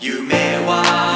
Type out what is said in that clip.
夢は